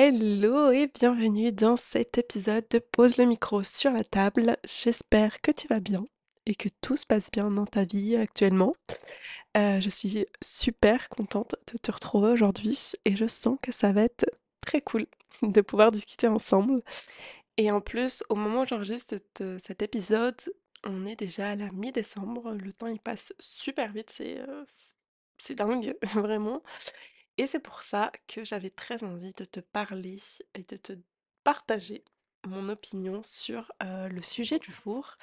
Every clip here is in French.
Hello et bienvenue dans cet épisode de Pose le micro sur la table. J'espère que tu vas bien et que tout se passe bien dans ta vie actuellement. Euh, je suis super contente de te retrouver aujourd'hui et je sens que ça va être très cool de pouvoir discuter ensemble. Et en plus, au moment où j'enregistre cet, épisode, on est déjà à la mi-décembre. Le temps il passe super vite, c'est euh, c'est dingue, vraiment. Et c'est pour ça que j'avais très envie de te parler et de te partager mon opinion sur le sujet du jour,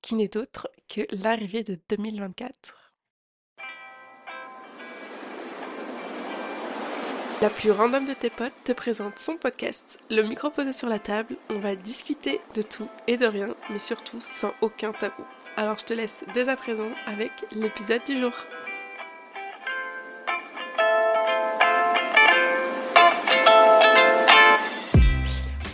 qui n'est autre que l'arrivée de 2024. La plus random de tes potes te présente son podcast, le micro posé sur la table. On va discuter de tout et de rien, mais surtout sans aucun tabou. Alors je te laisse dès à présent avec l'épisode du jour.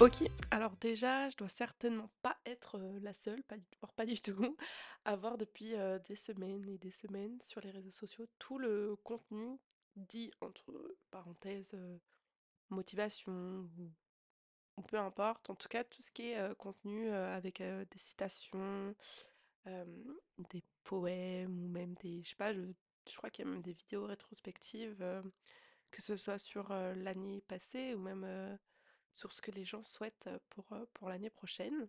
Ok, alors déjà, je dois certainement pas être la seule, pas, du- pas du tout, à voir depuis des semaines et des semaines sur les réseaux sociaux tout le contenu dit entre parenthèses motivation ou, peu importe, en tout cas tout ce qui est contenu avec des citations, des poèmes ou même des, je sais pas, je, crois qu'il y a même des vidéos rétrospectives, que ce soit sur l'année passée ou même sur ce que les gens souhaitent pour, l'année prochaine.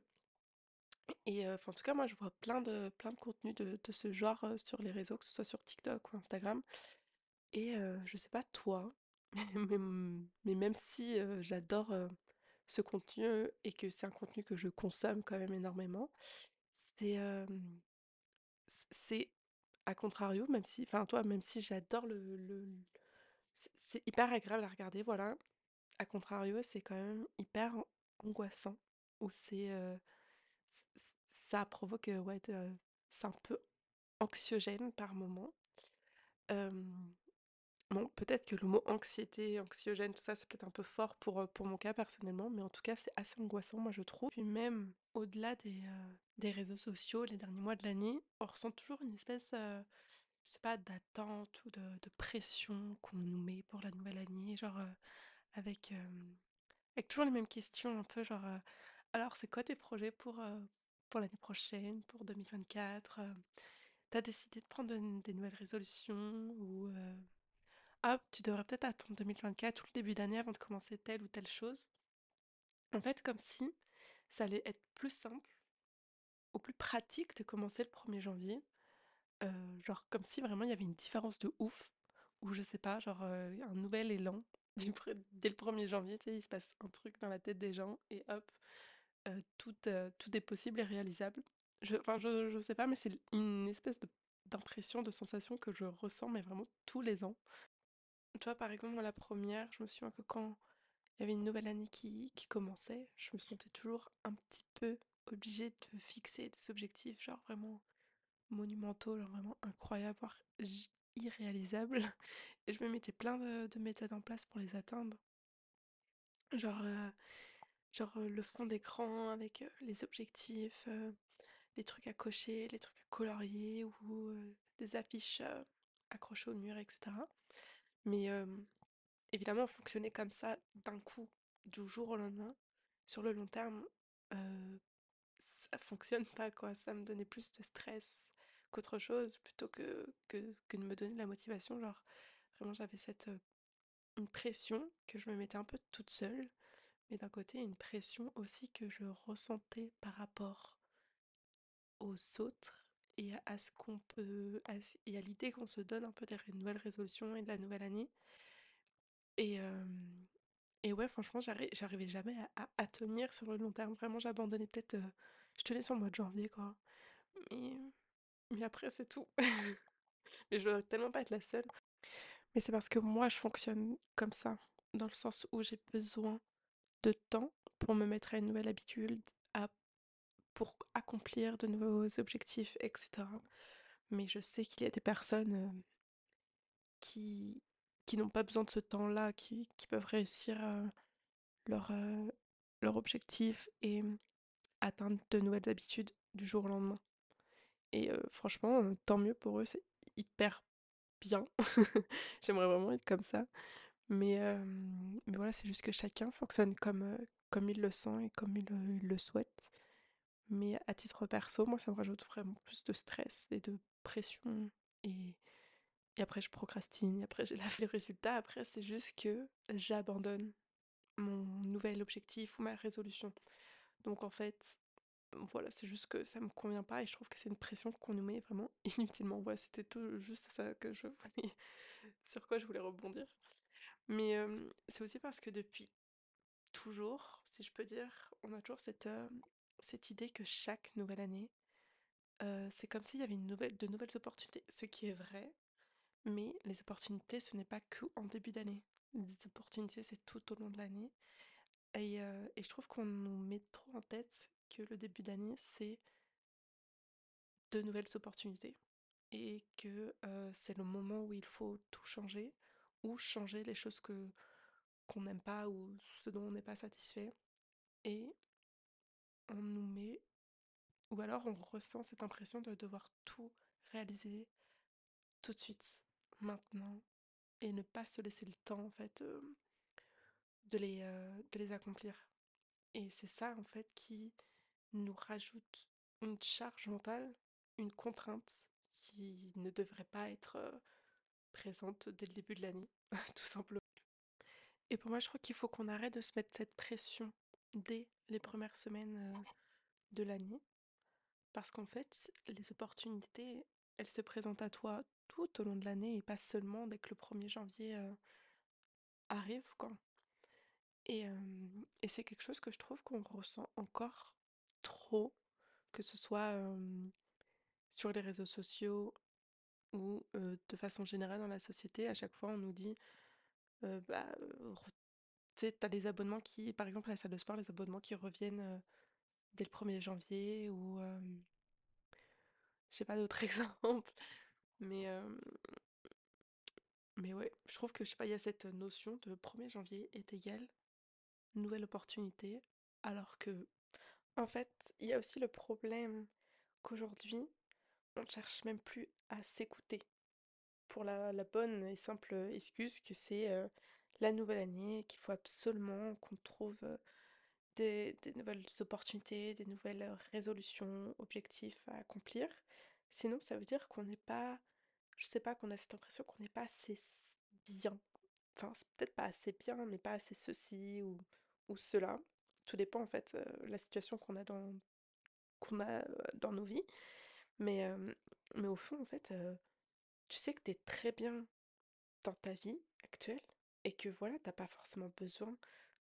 Et en tout cas, moi, je vois plein de, plein de contenus de, ce genre sur les réseaux, que ce soit sur TikTok ou Instagram. Et euh, je sais pas toi, mais, même si j'adore ce contenu et que c'est un contenu que je consomme quand même énormément, c'est à contrario, même si, enfin toi, même si j'adore le, le- c'est hyper agréable à regarder, voilà. À contrario, c'est quand même hyper an- angoissant, où c'est, ça provoque, ouais, c'est un peu anxiogène par moment. Bon, peut-être que le mot anxiété, anxiogène, tout ça, c'est peut-être un peu fort pour, pour mon cas personnellement, mais en tout cas, c'est assez angoissant, moi, je trouve. Puis même au-delà des, des réseaux sociaux, les derniers mois de l'année, on ressent toujours une espèce, euh, je sais pas, d'attente ou de, de pression qu'on nous met pour la nouvelle année, genre avec, toujours les mêmes questions, un peu genre, alors c'est quoi tes projets pour, pour l'année prochaine, pour 2024? euh, T'as décidé de prendre de- des nouvelles résolutions ou ah, tu devrais peut-être attendre 2024 ou le début d'année avant de commencer telle ou telle chose. En fait, comme si ça allait être plus simple ou plus pratique de commencer le 1er janvier. genre comme si vraiment il y avait une différence de ouf. Ou je sais pas, genre un nouvel élan. Dès le 1er janvier, tu sais, il se passe un truc dans la tête des gens et hop, tout, tout est possible et réalisable. Je, enfin, je, je sais pas, mais c'est une espèce d'impression, de sensation que je ressens, mais vraiment tous les ans. Tu vois, par exemple, la première, je me souviens que quand il y avait une nouvelle année qui, qui commençait, je me sentais toujours un petit peu obligée de fixer des objectifs, genre vraiment monumentaux, genre vraiment incroyables, voire irréalisables. Et je me mettais plein de, de méthodes en place pour les atteindre. Genre, euh, euh, le fond d'écran avec euh, les objectifs, les trucs à cocher, les trucs à colorier ou des affiches accrochées au mur, etc. Mais évidemment, fonctionner comme ça d'un coup, du jour au lendemain, sur le long terme, ça fonctionne pas quoi. Ça me donnait plus de stress qu'autre chose plutôt que, que, que de me donner de la motivation. Genre, vraiment, j'avais cette une pression que je me mettais un peu toute seule, mais d'un côté, une pression aussi que je ressentais par rapport aux autres et à, ce qu'on peut, à et à l'idée qu'on se donne un peu des nouvelles résolutions et de la nouvelle année. Et, et ouais, franchement, j'arri- j'arrivais jamais à, tenir sur le long terme. Vraiment, j'abandonnais peut-être, je tenais sur le mois de janvier, quoi. Mais, mais après, c'est tout. Mais je dois tellement pas être la seule. Mais c'est parce que moi, je fonctionne comme ça, dans le sens où j'ai besoin de temps pour me mettre à une nouvelle habitude, à, pour accomplir de nouveaux objectifs, etc. Mais je sais qu'il y a des personnes euh, qui, qui n'ont pas besoin de ce temps-là, qui, qui peuvent réussir euh, leur, euh, leur objectif et atteindre de nouvelles habitudes du jour au lendemain. Et franchement, tant mieux pour eux, c'est hyper bien. J'aimerais vraiment être comme ça. Mais, voilà, c'est juste que chacun fonctionne comme, comme il le sent et comme il, le souhaite. Mais à titre perso, moi, ça me rajoute vraiment plus de stress et de pression et après je procrastine et après j'ai la le résultat après, c'est juste que j'abandonne mon nouvel objectif ou ma résolution. Donc en fait, voilà, c'est juste que ça me convient pas et je trouve que c'est une pression qu'on nous met vraiment inutilement. Voilà, c'était tout juste ça que je voulais sur quoi je voulais rebondir. Mais, c'est aussi parce que depuis toujours, si je peux dire, on a toujours cette, cette idée que chaque nouvelle année, c'est comme s'il y avait une nouvelle de nouvelles opportunités. Ce qui est vrai, mais les opportunités, ce n'est pas qu'en début d'année. Les opportunités, c'est tout au long de l'année et et je trouve qu'on nous met trop en tête que le début d'année, c'est de nouvelles opportunités et que, c'est le moment où il faut tout changer ou changer les choses que qu'on n'aime pas ou ce dont on n'est pas satisfait et on nous met ou alors on ressent cette impression de devoir tout réaliser tout de suite, maintenant et ne pas se laisser le temps en fait, de les, de les accomplir et c'est ça en fait qui nous rajoute une charge mentale, une contrainte qui ne devrait pas être, présente dès le début de l'année, tout simplement. Et pour moi, je crois qu'il faut qu'on arrête de se mettre cette pression dès les premières semaines, de l'année parce qu'en fait, les opportunités, elles se présentent à toi tout au long de l'année et pas seulement dès que le premier janvier, heu, arrive, quoi. Et et c'est quelque chose que je trouve qu'on ressent encore trop, que ce soit, sur les réseaux sociaux ou, de façon générale dans la société. À chaque fois, on nous dit, heu, bah, tu sais, tu des abonnements qui par exemple à la salle de sport, les abonnements qui reviennent, dès le premier janvier ou, hem, j'ai pas d'autres exemples, mais, mais ouais, je trouve que, je sais pas, il y a cette notion de premier janvier est égal nouvelle opportunité, alors que En fait, il y a aussi le problème qu'aujourd'hui, on ne cherche même plus à s'écouter pour la, bonne et simple excuse que c'est la nouvelle année, qu'il faut absolument qu'on trouve des, nouvelles opportunités, des nouvelles résolutions, objectifs à accomplir. Sinon, ça veut dire qu'on n'est pas, je sais pas, qu'on a cette impression qu'on n'est pas assez bien. Enfin, c'est peut-être pas assez bien, mais pas assez ceci ou cela. Tout dépend en fait euh, la situation qu'on a dans, qu'on a, dans nos vies. Mais, mais au fond, en fait, tu sais que tu es très bien dans ta vie actuelle et que voilà, t'as pas forcément besoin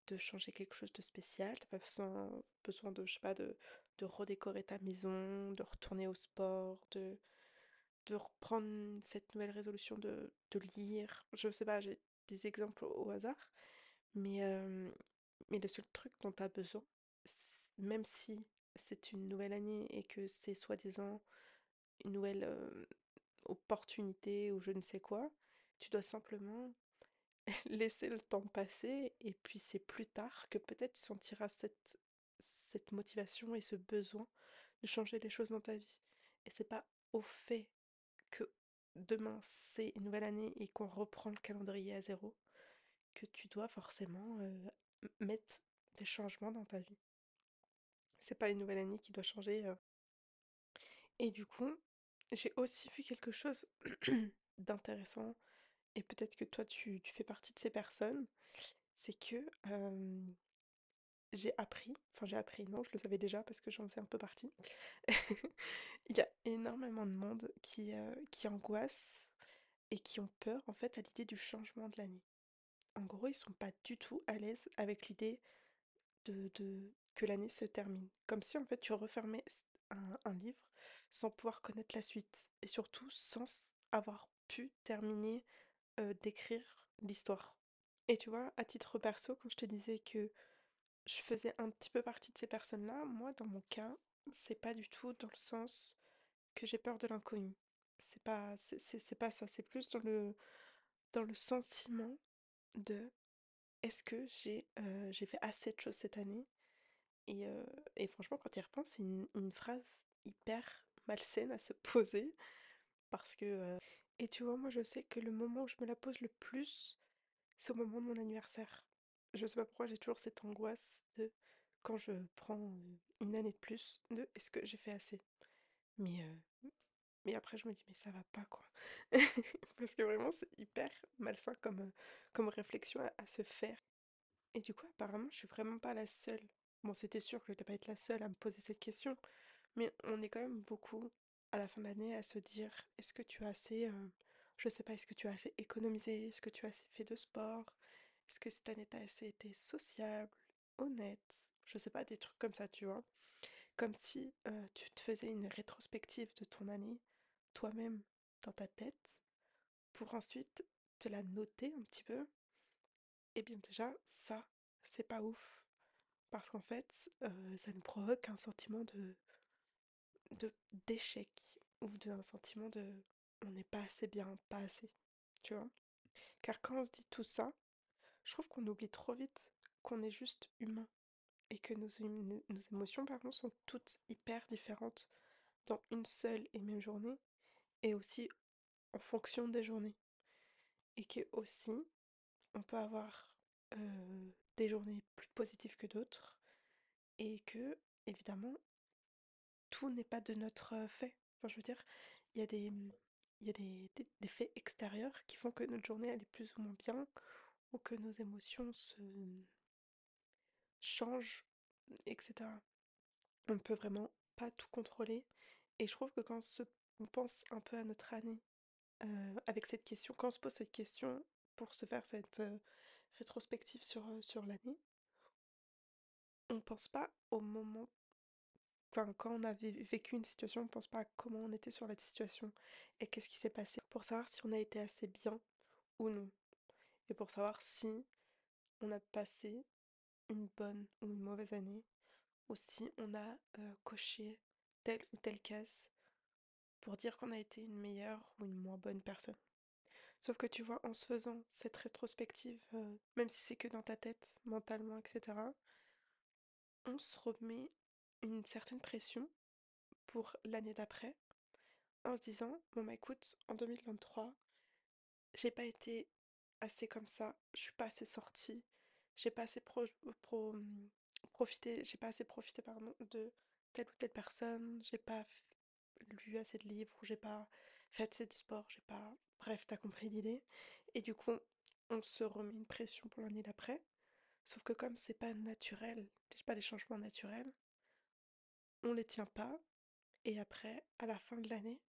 de changer quelque chose de spécial, T'as pas besoin besoin de, je sais pas, de de redécorer ta maison, de retourner au sport, de de reprendre cette nouvelle résolution de de lire. Je sais pas, j'ai des exemples au hasard, mais, mais le seul truc dont tu as besoin, même si c'est une nouvelle année et que c'est soi-disant une nouvelle, opportunité ou je ne sais quoi, tu dois simplement laisser le temps passer et puis c'est plus tard que peut-être tu sentiras cette cette motivation et ce besoin de changer les choses dans ta vie. Et c'est pas au fait que demain c'est une nouvelle année et qu'on reprend le calendrier à zéro que tu dois forcément mettre des changements dans ta vie. C'est pas une nouvelle année qui doit changer. Et du coup, j'ai aussi vu quelque chose d'intéressant, et peut-être que toi tu, fais partie de ces personnes, c'est que j'ai appris, enfin j'ai appris, non, je le savais déjà parce que j'en faisais un peu partie. Il y a énormément de monde qui, euh, qui angoisse et qui ont peur en fait à l'idée du changement de l'année. En gros, ils sont pas du tout à l'aise avec l'idée de, que l'année se termine. Comme si en fait tu refermais un, livre sans pouvoir connaître la suite et surtout sans avoir pu terminer d'écrire l'histoire. Et tu vois, à titre perso, quand je te disais que je faisais un petit peu partie de ces personnes-là, moi dans mon cas, c'est pas du tout dans le sens que j'ai peur de l'inconnu. C'est pas, c'est pas ça, c'est plus dans le, dans le sentiment de est-ce que j'ai fait assez de choses cette année? Et, et franchement, quand il repense, c'est une phrase hyper malsaine à se poser parce que, et tu vois, moi, je sais que le moment où je me la pose le plus, c'est au moment de mon anniversaire. Je sais pas pourquoi j'ai toujours cette angoisse de quand je prends une année de plus, de est-ce que j'ai fait assez? Mais, mais après je me dis mais ça va pas quoi. Parce que vraiment c'est hyper malsain comme, comme réflexion à, se faire. Et du coup apparemment je suis vraiment pas la seule. Bon c'était sûr que je n'allais pas être la seule à me poser cette question, mais on est quand même beaucoup à la fin de l'année à se dire est-ce que tu as assez, je sais pas, est-ce que tu as assez économisé, est-ce que tu as assez fait de sport, est-ce que cette année t'as assez été sociable, honnête, je sais pas, des trucs comme ça, tu vois. Comme si tu te faisais une rétrospective de ton année, toi-même, dans ta tête, pour ensuite te la noter un petit peu. Et bien déjà, ça, c'est pas ouf. Parce qu'en fait, euh, ça nous provoque un sentiment de, de d'échec ou de un sentiment de on n'est pas assez bien, pas assez, tu vois. Car quand on se dit tout ça, je trouve qu'on oublie trop vite qu'on est juste humain et que nos, émo- nos émotions, sont toutes hyper différentes dans une seule et même journée et aussi en fonction des journées. Et que aussi, on peut avoir des journées plus positives que d'autres et que, évidemment, tout n'est pas de notre fait. Enfin, je veux dire, il y a des, il y a des, des- des faits extérieurs qui font que notre journée elle est plus ou moins bien ou que nos émotions se changent, etc. On ne peut vraiment pas tout contrôler. Et je trouve que quand se- on pense un peu à notre année avec cette question, quand on se pose cette question pour se faire cette rétrospective sur, l'année, on pense pas au moment, enfin, quand on avait vécu une situation, on pense pas à comment on était sur la situation et qu'est-ce qui s'est passé pour savoir si on a été assez bien ou non. Et pour savoir si on a passé une bonne ou une mauvaise année, ou si on a coché telle ou telle case pour dire qu'on a été une meilleure ou une moins bonne personne. Sauf que tu vois, en se faisant cette rétrospective, euh, même si c'est que dans ta tête, mentalement, etc., on se remet une certaine pression pour l'année d'après, en se disant, bon bah écoute, en 2023, j'ai pas été assez comme ça, je suis pas assez sortie, j'ai pas assez hum, profité, j'ai pas assez profité pardon, de telle ou telle personne, j'ai pas lu assez de livres, ou j'ai pas fait assez de sport, j'ai pas. Bref, t'as compris l'idée. Et du coup, on se remet une pression pour l'année d'après. Sauf que comme c'est pas naturel, c'est pas des changements naturels, on les tient pas. Et après, à la fin de l'année,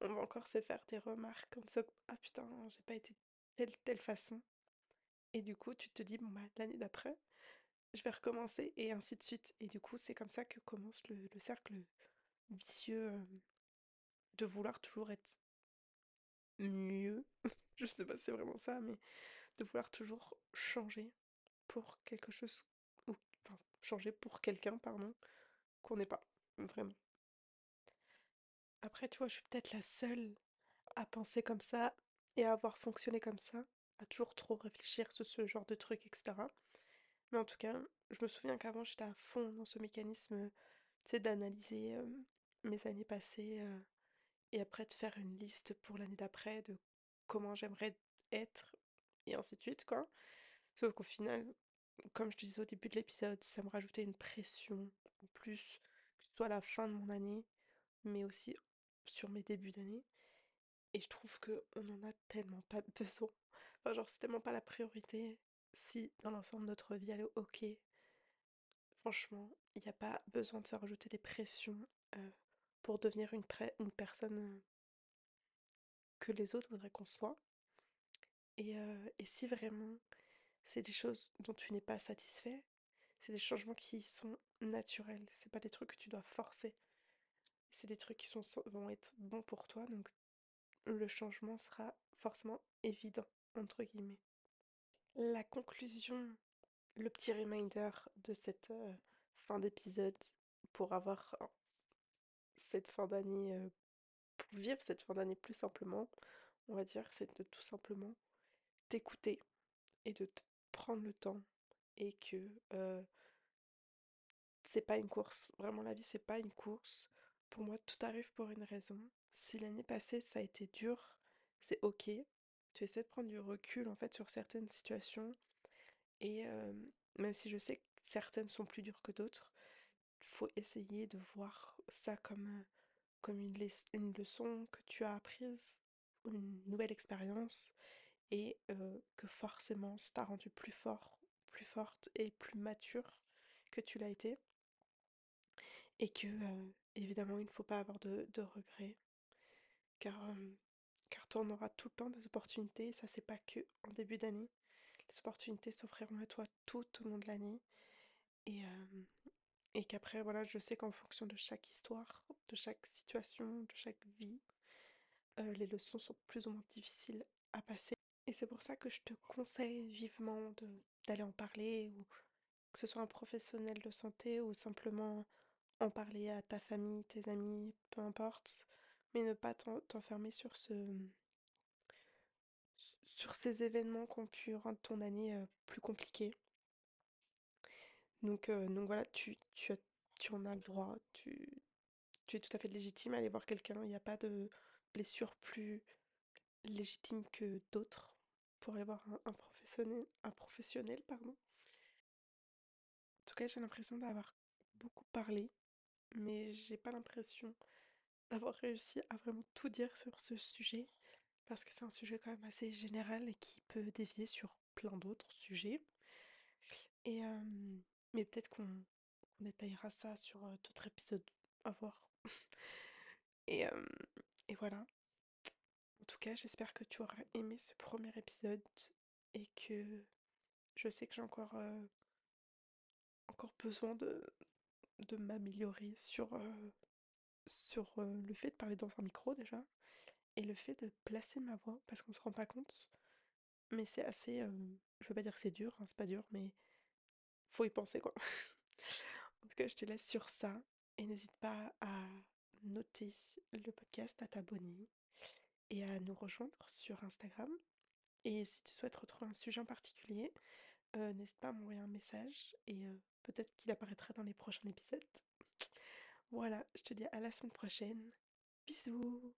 on va encore se faire des remarques comme ça. Ah putain, j'ai pas été telle telle façon. Et du coup, tu te dis, bon bah l'année d'après, je vais recommencer et ainsi de suite. Et du coup, c'est comme ça que commence le, le cercle vicieux de vouloir toujours être mieux. Je sais pas si c'est vraiment ça, mais de vouloir toujours changer pour quelque chose, ou enfin, changer pour quelqu'un, pardon, qu'on n'est pas, vraiment. Après, tu vois, je suis peut-être la seule à penser comme ça et à avoir fonctionné comme ça, à toujours trop réfléchir sur ce genre de trucs, etc. Mais en tout cas, je me souviens qu'avant, j'étais à fond dans ce mécanisme, tu sais, d'analyser euh, mes années passées euh, et après de faire une liste pour l'année d'après de comment j'aimerais être et ainsi de suite, quoi. Sauf qu'au final, comme je te disais au début de l'épisode, ça me rajoutait une pression en plus, que ce soit à la fin de mon année, mais aussi sur mes débuts d'année. Et je trouve que on a tellement pas besoin. Enfin, genre, c'est tellement pas la priorité. Si dans l'ensemble de notre vie elle est ok, franchement, il n'y a pas besoin de se rajouter des pressions euh, pour devenir une, personne que les autres voudraient qu'on soit. Et, si vraiment c'est des choses dont tu n'es pas satisfait, c'est des changements qui sont naturels. C'est pas des trucs que tu dois forcer. C'est des trucs qui vont être bons pour toi, donc le changement sera forcément évident, entre guillemets. La conclusion, le petit reminder de cette fin d'épisode pour avoir cette fin d'année, pour vivre cette fin d'année plus simplement, on va dire, c'est de tout simplement t'écouter et de prendre le temps et que c'est pas une course. Vraiment, la vie, c'est pas une course. Pour moi, tout arrive pour une raison. Si l'année passée, ça a été dur, c'est ok. tu essaies de prendre du recul en fait sur certaines situations et même si je sais que certaines sont plus dures que d'autres, faut essayer de voir ça comme, comme une une leçon que tu as apprise, une nouvelle expérience et que forcément ça t'a rendu plus fort, plus forte et plus mature que tu l'as été et que, évidemment il ne faut pas avoir de de regrets car, car tu en auras tout le temps des opportunités ça c'est pas que en début d'année. Les opportunités s'offriront à toi tout au long de l'année et et qu'après voilà, je sais qu'en fonction de chaque histoire, de chaque situation, de chaque vie, heu, les leçons sont plus ou moins difficiles à passer et c'est pour ça que je te conseille vivement d'aller en parler ou que ce soit un professionnel de santé ou simplement en parler à ta famille, tes amis, peu importe, mais ne pas t'en t'enfermer sur ce, sur ces événements qui ont pu rendre ton année, heu, plus compliquée. Donc donc voilà, tu tu as tu en as le droit, tu tu es tout à fait légitime à aller voir quelqu'un. Il y a pas de blessure plus légitime que d'autres pour aller voir un professionnel un professionnel, pardon. En tout cas, j'ai l'impression d'avoir beaucoup parlé, mais j'ai pas l'impression d'avoir réussi à vraiment tout dire sur ce sujet, parce que c'est un sujet quand même assez général et qui peut dévier sur plein d'autres sujets. Et hem, mais peut-être qu'on détaillera ça sur, d'autres épisodes, à voir. Et et voilà. En tout cas, j'espère que tu auras aimé ce premier épisode et que je sais que j'ai encore, encore besoin de de m'améliorer sur, sur, le fait de parler dans un micro déjà et le fait de placer ma voix parce qu'on se rend pas compte, mais c'est assez, je veux pas dire que c'est dur, hein, c'est pas dur, mais faut y penser quoi. En tout cas, je te laisse sur ça et n'hésite pas à noter le podcast, à t'abonner et à nous rejoindre sur Instagram. Et si tu souhaites retrouver un sujet en particulier, heu, n'hésite pas à m'envoyer un message et heu, peut-être qu'il apparaîtra dans les prochains épisodes. Voilà, je te dis à la semaine prochaine. Bisous!